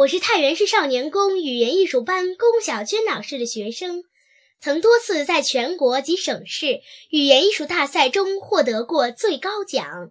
我是太原市少年宫语言艺术班龚小娟老师的学生，曾多次在全国及省市语言艺术大赛中获得过最高奖。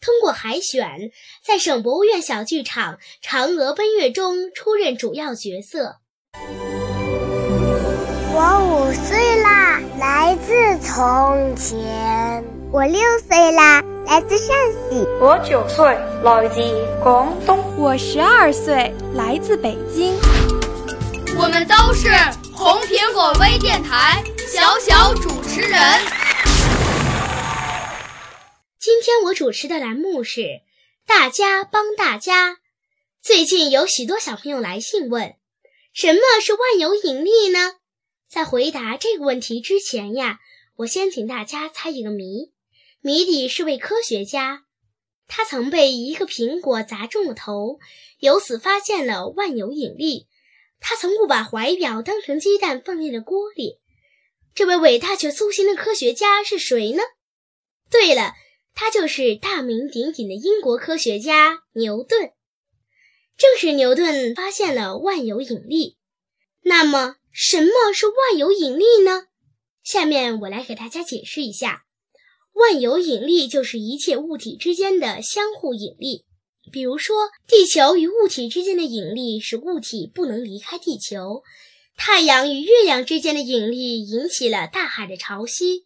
通过海选，在省博物院小剧场《嫦娥奔月》中出任主要角色。我五岁啦，来自从前；我六岁啦，来自陕西；我九岁，来自广东；我十二岁，来自北京。我们都是红苹果微电台小小主持人。今天我主持的栏目是“大家帮大家”。最近有许多小朋友来信问，什么是万有引力呢？在回答这个问题之前呀，我先请大家猜一个谜。谜底是位科学家，他曾被一个苹果砸中了头，由此发现了万有引力。他曾误把怀表当成鸡蛋放进了锅里。这位伟大却粗心的科学家是谁呢？对了，他就是大名鼎鼎的英国科学家牛顿。正是牛顿发现了万有引力。那么，什么是万有引力呢？下面我来给大家解释一下，万有引力就是一切物体之间的相互引力。比如说，地球与物体之间的引力使物体不能离开地球；太阳与月亮之间的引力引起了大海的潮汐。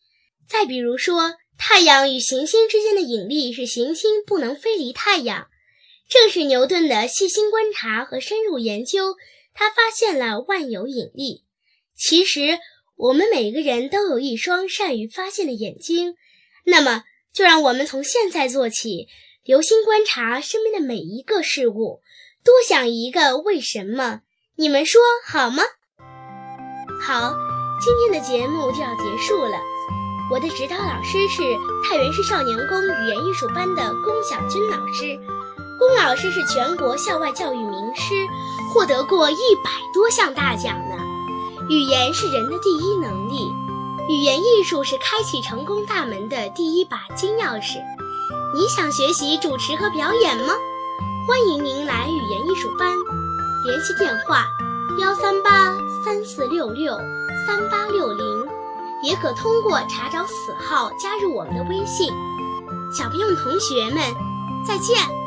再比如说，太阳与行星之间的引力使行星不能飞离太阳。正是牛顿的细心观察和深入研究。他发现了万有引力。其实，我们每个人都有一双善于发现的眼睛。那么，就让我们从现在做起，留心观察身边的每一个事物，多想一个为什么。你们说好吗？好，今天的节目就要结束了。我的指导老师是太原市少年宫语言艺术班的龚小军老师。龚老师是全国校外教育名师。获得过一百多项大奖呢。语言是人的第一能力，语言艺术是开启成功大门的第一把金钥匙。你想学习主持和表演吗？欢迎您来语言艺术班，联系电话：幺三八三四六六三八六零，也可通过查找此号加入我们的微信。小朋友、同学们，再见。